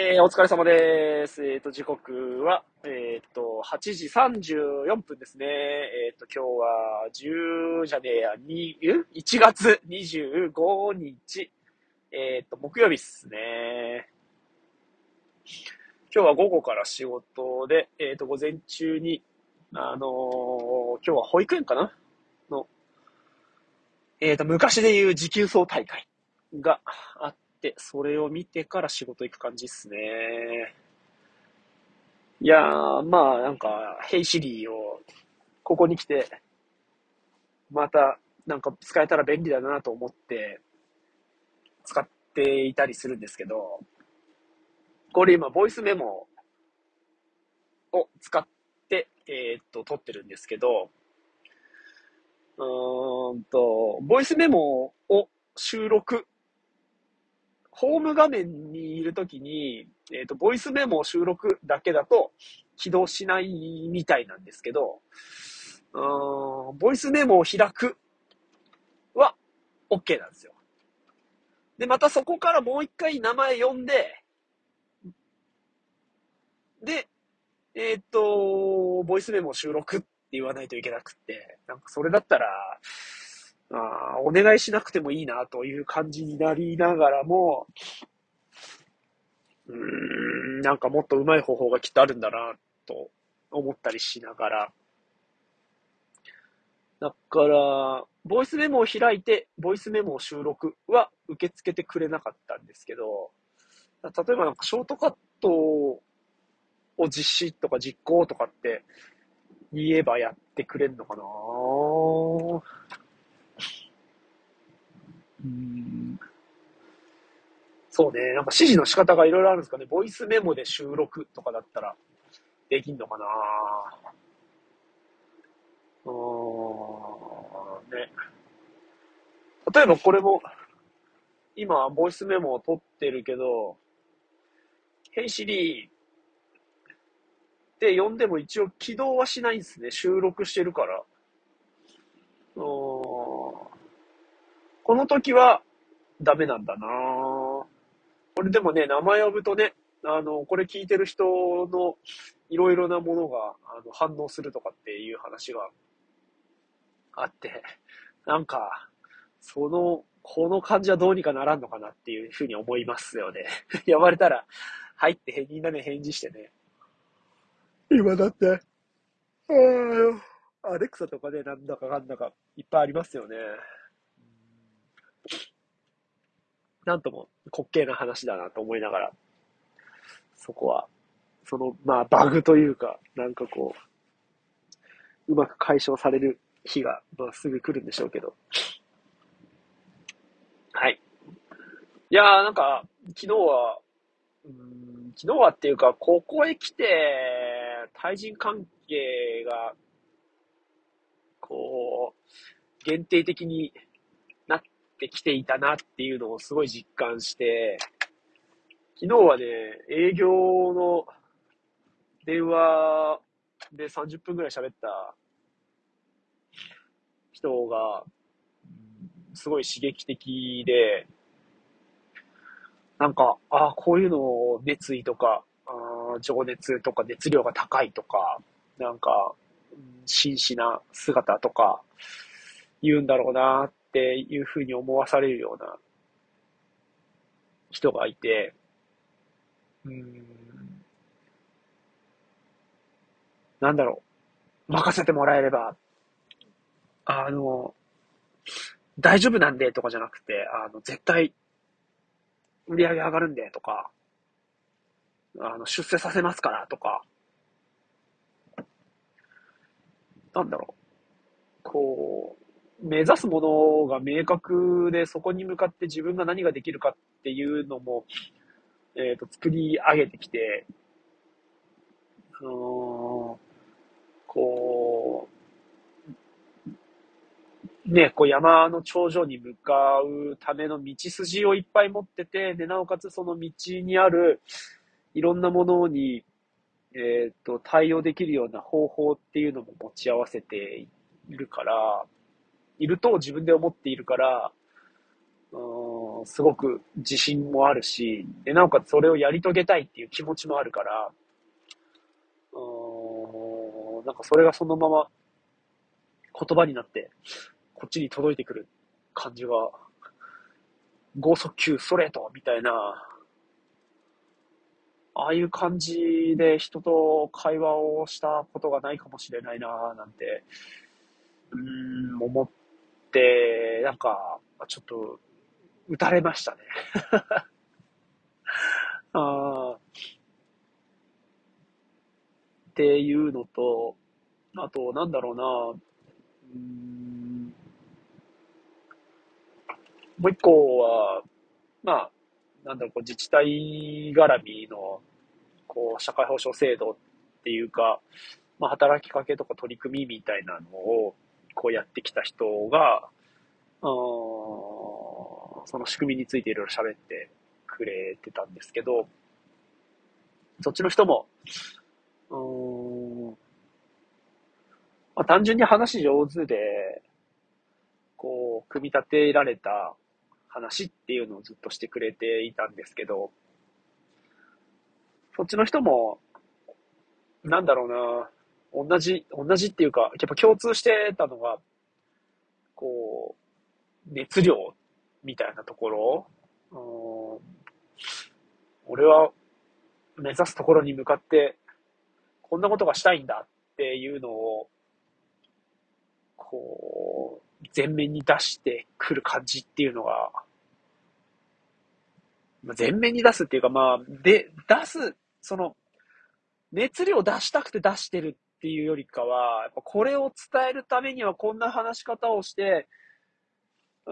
えー、お疲れ様です。えっ、と、時刻は、えっ、と、8時34分ですね。えっ、と、今日は10じゃねえや、2、1月25日、えっ、と、木曜日っすね。今日は午後から仕事で、えっ、と、午前中に、あの今日は保育園かな？の、えっ、と、昔で言う持久走大会があって、それを見てから仕事行く感じっすね。いやー、まあ、なんか、ヘイシリーを、ここに来て、また、なんか使えたら便利だなと思って、使っていたりするんですけど、これ今、ボイスメモを使って、えーっと、撮ってるんですけど、うーんと、ボイスメモを収録、ホーム画面にいるときに、えーっと、ボイスメモを収録だけだと起動しないみたいなんですけど、うーん、ボイスメモを開くは OK なんですよ。で、またそこからもう一回名前呼んで、で、えーっと、ボイスメモを収録って言わないといけなくって、なんかそれだったら、あお願いしなくてもいいなという感じになりながらも、うーん、なんかもっと上手い方法がきっとあるんだなと思ったりしながら、だから、ボイスメモを開いて、ボイスメモを収録は受け付けてくれなかったんですけど、例えばなんかショートカットを実施とか実行とかって言えばやってくれんのかなうんそうね、なんか指示の仕方がいろいろあるんですかね。ボイスメモで収録とかだったらできんのかなうーん、ね。例えばこれも、今、ボイスメモを取ってるけど、ヘイシリーって呼んでも一応起動はしないんですね。収録してるから。うーんこの時はダメなんだなこれでもね、名前呼ぶとね、あの、これ聞いてる人のいろいろなものがあの反応するとかっていう話があって、なんか、その、この感じはどうにかならんのかなっていうふうに思いますよね。呼ばれたら、入ってみんなで返事してね。今だって、あアレクサとかね、なんだかかんだかいっぱいありますよね。なんとも滑稽な話だなと思いながら、そこは、その、まあ、バグというか、なんかこう、うまく解消される日が、まあ、すぐ来るんでしょうけど。はい。いやー、なんか、昨日は、うん昨日はっていうか、ここへ来て、対人関係が、こう、限定的にってきていたなっていうのをすごい実感して、昨日はね、営業の電話で30分ぐらい喋った人が、すごい刺激的で、なんか、ああ、こういうのを熱意とか、あ情熱とか熱量が高いとか、なんか、真摯な姿とか、言うんだろうなっっていうふうに思わされるような人がいて、うん、なんだろう、任せてもらえれば、あの、大丈夫なんでとかじゃなくて、あの、絶対、売り上げ上がるんでとか、あの、出世させますからとか、なんだろう、こう、目指すものが明確で、そこに向かって自分が何ができるかっていうのも、えっ、と、作り上げてきて、うー、こう、ね、こう山の頂上に向かうための道筋をいっぱい持ってて、で、なおかつその道にあるいろんなものに、えっ、と、対応できるような方法っていうのも持ち合わせているから、いると自分で思っているから、うん、すごく自信もあるし、で、なおかつそれをやり遂げたいっていう気持ちもあるから、うん、なんかそれがそのまま言葉になって、こっちに届いてくる感じが、剛速球ストレートみたいな、ああいう感じで人と会話をしたことがないかもしれないななんて、うん、思って、なんか、ちょっと、打たれましたね。あっていうのと、あと、なんだろうな、うん、もう一個は、まあ、なんだろう、こう自治体絡みの、こう、社会保障制度っていうか、まあ、働きかけとか取り組みみたいなのを、こうやってきた人が、その仕組みについていろいろ喋ってくれてたんですけど、そっちの人も、うん、まあ、単純に話上手で、こう、組み立てられた話っていうのをずっとしてくれていたんですけど、そっちの人も、なんだろうな、同じ、同じっていうか、やっぱ共通してたのが、こう、熱量みたいなところ、うん、俺は目指すところに向かって、こんなことがしたいんだっていうのを、こう、前面に出してくる感じっていうのが、前面に出すっていうか、まあ、で、出すその、熱量出したくて出してるっていうよりかは、やっぱこれを伝えるためにはこんな話し方をして、う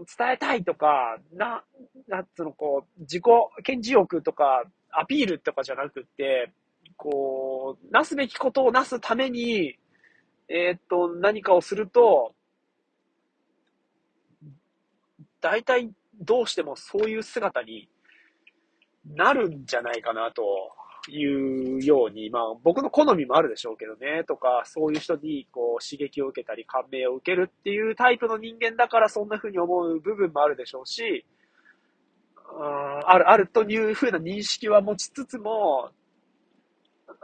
ん、伝えたいとか、な、なんつうの、こう、自己顕示欲とか、アピールとかじゃなくて、こう、なすべきことをなすために、えー、っと、何かをすると、大体どうしてもそういう姿になるんじゃないかなというように、まあ僕の好みもあるでしょうけどね、とか、そういう人にこう刺激を受けたり感銘を受けるっていうタイプの人間だからそんな風に思う部分もあるでしょうし、うんある、あるという風な認識は持ちつつも、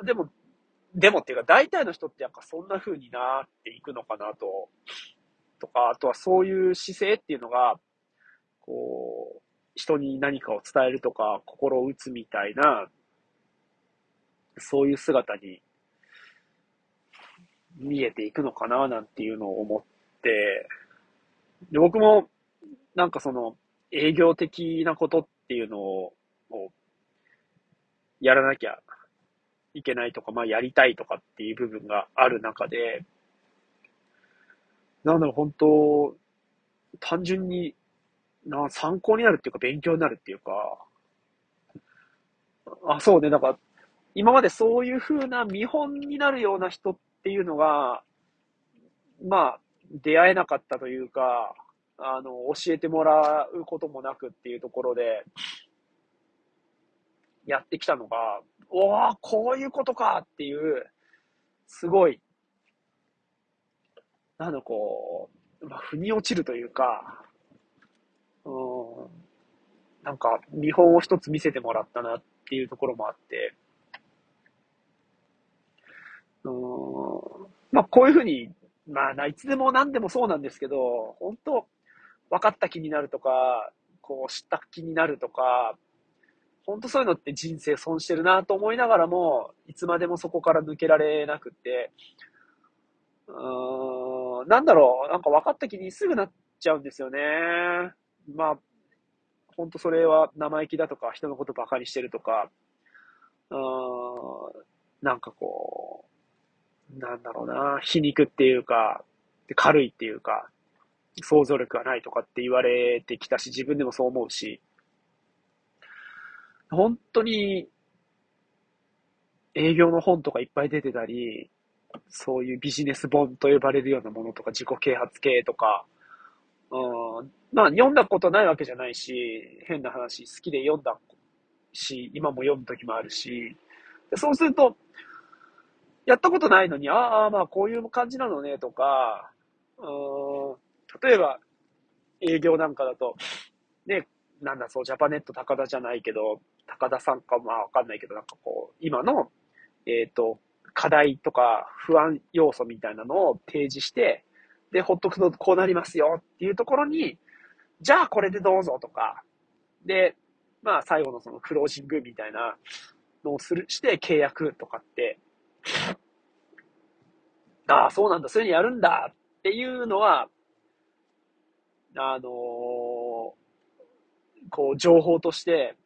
でも、でもっていうか大体の人ってやっぱそんな風になっていくのかなと、とか、あとはそういう姿勢っていうのが、こう、人に何かを伝えるとか、心を打つみたいな、そういう姿に見えていくのかな、なんていうのを思って、で僕も、なんかその、営業的なことっていうのを、やらなきゃいけないとか、まあやりたいとかっていう部分がある中で、なんだろう、本当単純にな、参考になるっていうか、勉強になるっていうか、あ、そうね、なんか、今までそういう風な見本になるような人っていうのが、まあ、出会えなかったというか、あの、教えてもらうこともなくっていうところで、やってきたのが、おおこういうことかっていう、すごい、なんだこう、まあ、腑に落ちるというか、うん、なんか見本を一つ見せてもらったなっていうところもあって、うん、まあこういうふうに、まあいつでも何でもそうなんですけど、本当分かった気になるとか、こう知った気になるとか、本当そういうのって人生損してるなと思いながらも、いつまでもそこから抜けられなくって、うーん、なんだろう、なんか分かった気にすぐなっちゃうんですよね。まあ、本当それは生意気だとか、人のことばかりしてるとか、うーん、なんかこう、なんだろうな、皮肉っていうか、軽いっていうか、想像力がないとかって言われてきたし、自分でもそう思うし、本当に、営業の本とかいっぱい出てたり、そういうビジネス本と呼ばれるようなものとか、自己啓発系とか、うん、まあ、読んだことないわけじゃないし、変な話、好きで読んだし、今も読む時もあるし、そうすると、やったことないのに、ああ、まあ、こういう感じなのね、とか、うん、例えば、営業なんかだと、ね、なんだ、そう、ジャパネット高田じゃないけど、高田さんかまあわかんないけど、なんかこう、今の、えっ、ー、と、課題とか不安要素みたいなのを提示して、で、ほっとくとこうなりますよっていうところに、じゃあこれでどうぞとか、で、まあ最後のそのクロージングみたいなのをする、して契約とかって、ああ、そうなんだ、そういうふうにやるんだ。っていうのは、あのー、こう、情報として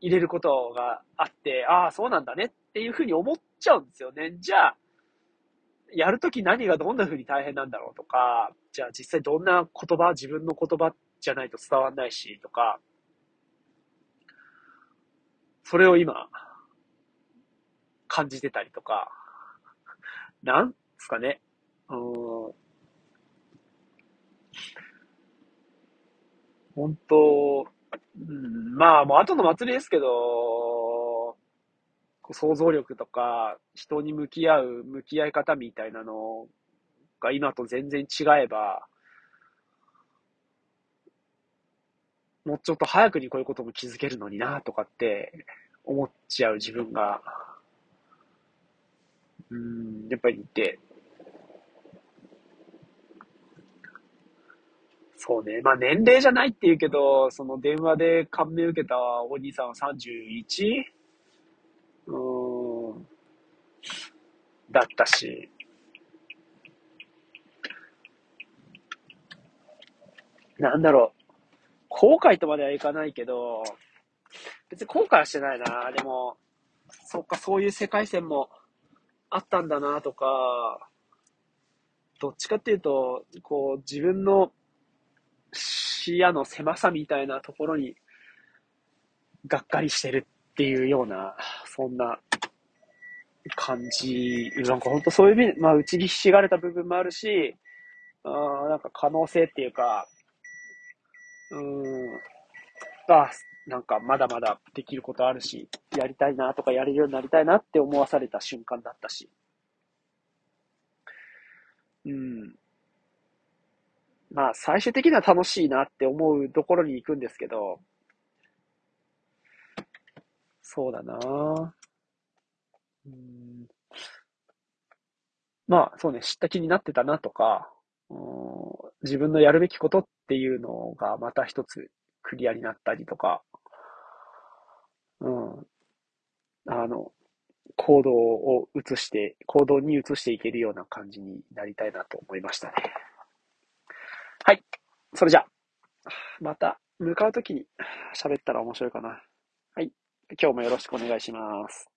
入れることがあって、ああ、そうなんだね。っていうふうに思っちゃうんですよね。じゃあ、やるとき何がどんなふうに大変なんだろうとか、じゃあ実際どんな言葉、自分の言葉じゃないと伝わんないし、とか、それを今、感じてたりとか、なんすかね。うん。本当、うん、まあ、もう後の祭りですけど、想像力とか、人に向き合う、向き合い方みたいなのが今と全然違えば、もうちょっと早くにこういうことも気づけるのにな、とかって思っちゃう自分が、うん、やっぱりいて、そうね。まあ年齢じゃないって言うけど、その電話で感銘受けたお兄さんは 31? うん。だったし。なんだろう。後悔とまではいかないけど、別に後悔はしてないな。でも、そっか、そういう世界線もあったんだなとか、どっちかっていうと、こう、自分の視野の狭さみたいなところに、がっかりしてるっていうような、そんな感じ。なんか本当そういう意味で、まあ、打ちひしがれた部分もあるし、あなんか可能性っていうか、うん、あ、なんかまだまだできることあるし、やりたいなとかやれるようになりたいなって思わされた瞬間だったし。うん。まあ、最終的には楽しいなって思うところに行くんですけど、そうだなうん。まあ、そうね、知った気になってたなとか、自分のやるべきことっていうのがまた一つクリアになったりとか、うん。あの、行動を移して、行動に移していけるような感じになりたいなと思いましたね。はい。それじゃあ、また向かうときに喋ったら面白いかな。はい。今日もよろしくお願いします。